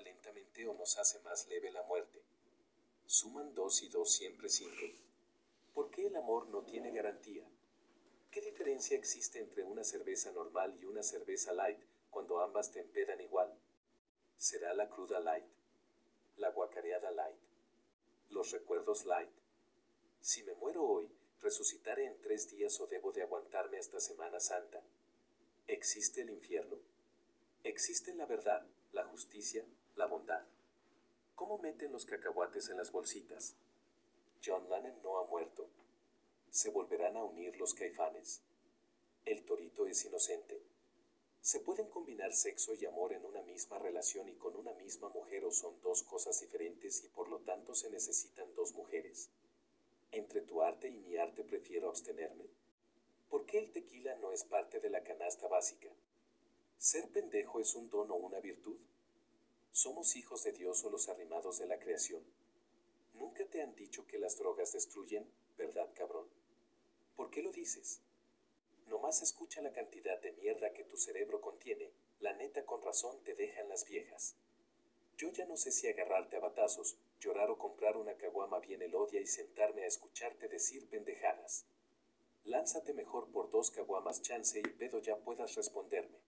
lentamente o nos hace más leve la muerte. Suman dos y dos siempre cinco. ¿Por qué el amor no tiene garantía? ¿Qué diferencia existe entre una cerveza normal y una cerveza light cuando ambas te empedan igual? ¿Será la cruda light? ¿La guacareada light? ¿Los recuerdos light? Si me muero hoy, ¿resucitaré en tres días o debo de aguantarme hasta Semana Santa? ¿Existe el infierno? ¿Existe la verdad, la justicia, la bondad? ¿Cómo meten los cacahuates en las bolsitas? John Lennon no ha muerto. ¿Se volverán a unir los caifanes? El torito es inocente. ¿Se pueden combinar sexo y amor en una misma relación y con una misma mujer o son dos cosas diferentes y por lo tanto se necesitan dos mujeres? Entre tu arte y mi arte prefiero abstenerme. ¿Por qué el tequila no es parte de la canasta básica? ¿Ser pendejo es un don o una virtud? ¿Somos hijos de Dios o los arrimados de la creación? Nunca te han dicho que las drogas destruyen, ¿verdad, cabrón? ¿Por qué lo dices? Nomás escucha la cantidad de mierda que tu cerebro contiene, la neta con razón te dejan las viejas. Yo ya no sé si agarrarte a batazos, llorar o comprar una caguama bien elodia y sentarme a escucharte decir pendejadas. Lánzate mejor por dos caguamas chance y pedo ya puedas responderme.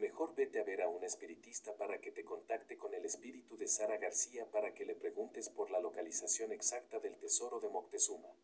Mejor vete a ver a un espiritista para que te contacte con el espíritu de Sara García para que le preguntes por la localización exacta del tesoro de Moctezuma.